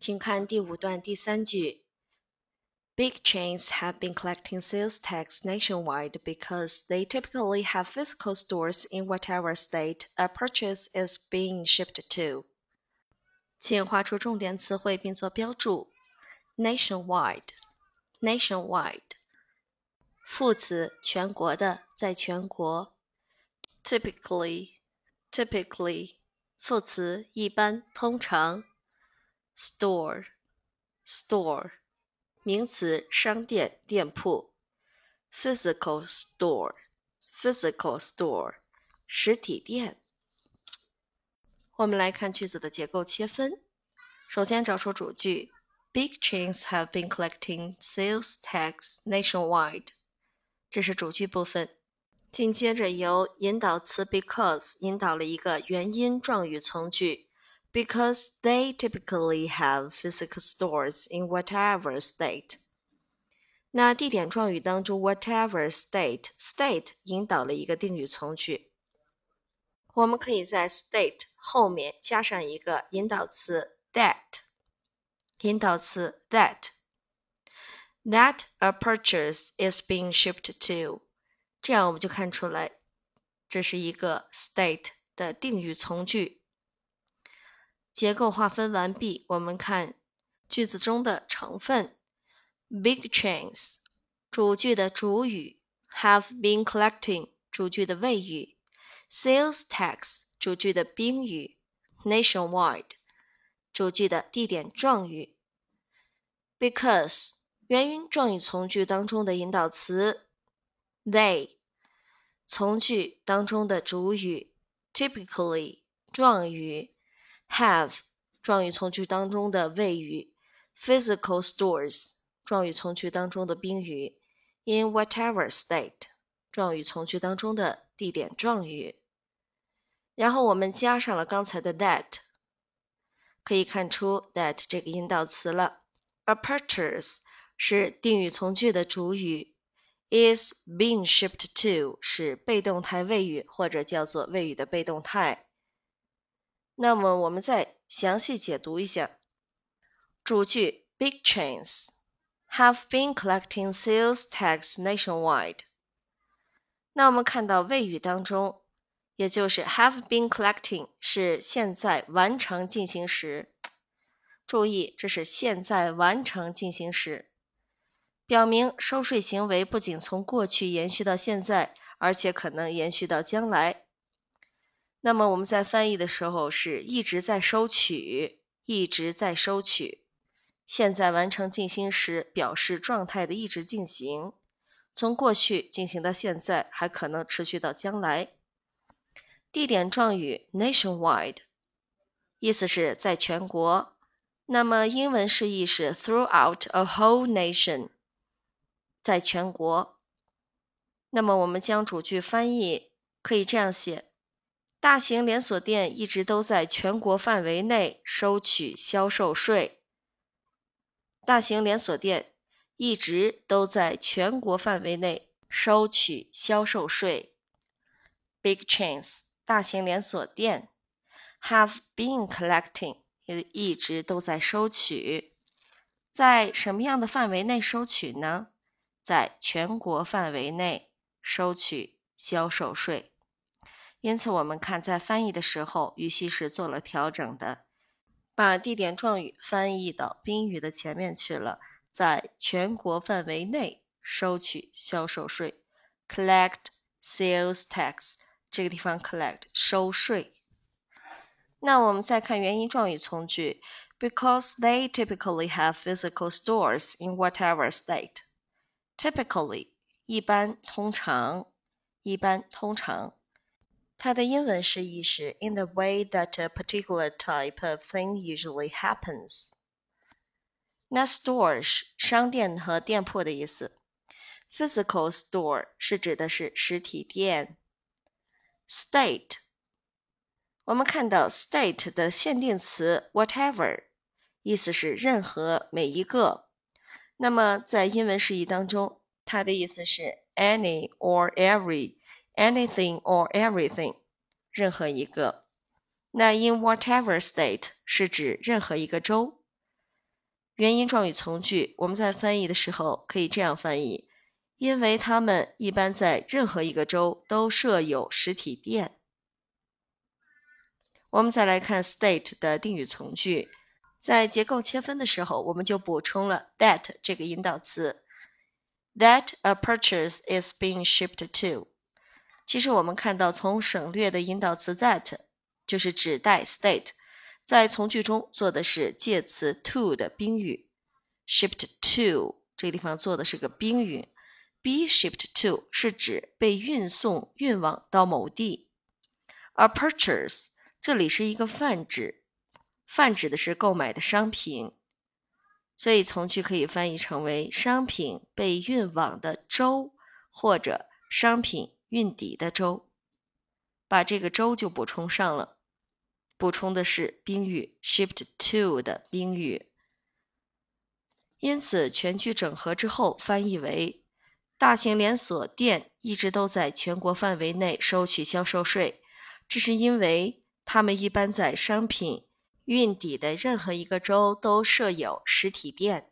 请看第五段第三句。Big chains have been collecting sales tax nationwide because they typically have physical stores in whatever state a purchase is being shipped to. 请画出重点词汇并做标注。Nationwide，nationwide，副词全国的，在全国。Typically，typically，副词一般，通常。 Store，store，名词商店、店铺。Physical store，physical store，实体店。我们来看句子的结构切分。首先找出主句：Big chains have been collecting sales tax nationwide。这是主句部分。紧接着由引导词 because 引导了一个原因状语从句 ：Because they typically have physical stores in whatever state。那地点状语当中，whatever state，state 引导了一个定语从句。我们可以在 state 后面加上一个引导词 that，引导词 that that a purchase is being shipped to，这样我们就看出来这是一个 state 的定语从句。 结构划分完毕，我们看句子中的成分：big chains，主句的主语；have been collecting，主句的谓语。Sales tax 主句的宾语，nationwide 主句的地点状语，because 原因状语从句当中的引导词，they 从句当中的主语，typically 状语 ，have 状语从句当中的谓语，physical stores 状语从句当中的宾语，in whatever state 状语从句当中的地点状语。然后我们加上了刚才的 that，可以看出 that 这个引导词了。A purchase 是定语从句的主语，is being shipped to 是被动态谓语或者叫做谓语的被动态。那么我们再详细解读一下主句：Big chains have been collecting sales tax nationwide。那我们看到谓语当中。也就是 have been collecting 是现在完成进行时。注意，这是现在完成进行时，表明收税行为不仅从过去延续到现在，而且可能延续到将来。那么我们在翻译的时候是一直在收取，一直在收取。现在完成进行时表示状态的一直进行，从过去进行到现在，还可能持续到将来。地点状语 nationwide，意思是在全国。那么英文释义是 throughout a whole nation，在全国。那么我们将主句翻译可以这样写：大型连锁店一直都在全国范围内收取销售税。大型连锁店一直都在全国范围内收取销售税。Big chains。大型连锁店 have been collecting 也一直都在收取，在什么样的范围内收取呢？在全国范围内收取销售税。因此，我们看在翻译的时候，语序是做了调整的，把地点状语翻译到宾语的前面去了，在全国范围内收取销售税，collect sales tax。这个地方 collect 收税。那我们再看原因状语从句，because they typically have physical stores in whatever state。typically 一般、通常、一般、通常，它的英文释义是 in the way that a particular type of thing usually happens。那 store 是商店和店铺的意思，physical store 是指的是实体店。State，我们看到 state 的限定词 whatever，意思是任何、每一个。那么在英文释义当中，它的意思是 any or Anything or everything，任何一个。那 in whatever state 是指任何一个州。原因状语从句，我们在翻译的时候可以这样翻译：因为他们一般在任何一个州都设有实体店。我们再来看 state 的定语从句，在结构切分的时候，我们就补充了 that 这个引导词。That a purchase is being shipped to。其实我们看到，从省略的引导词 that 就是指代 state，在从句中做的是介词 to 的宾语，shipped to 这个地方做的是个宾语，be shipped to 是指被运送、运往到某地。A purchase 这里是一个泛指，泛指的是购买的商品。所以从句可以翻译成为商品被运往的州，或者商品运抵的州。把这个州就补充上了，补充的是宾语 shipped to 的宾语。因此全句整合之后翻译为：大型连锁店一直都在全国范围内收取销售税，这是因为他们一般在商品。运抵的任何一个州都设有实体店。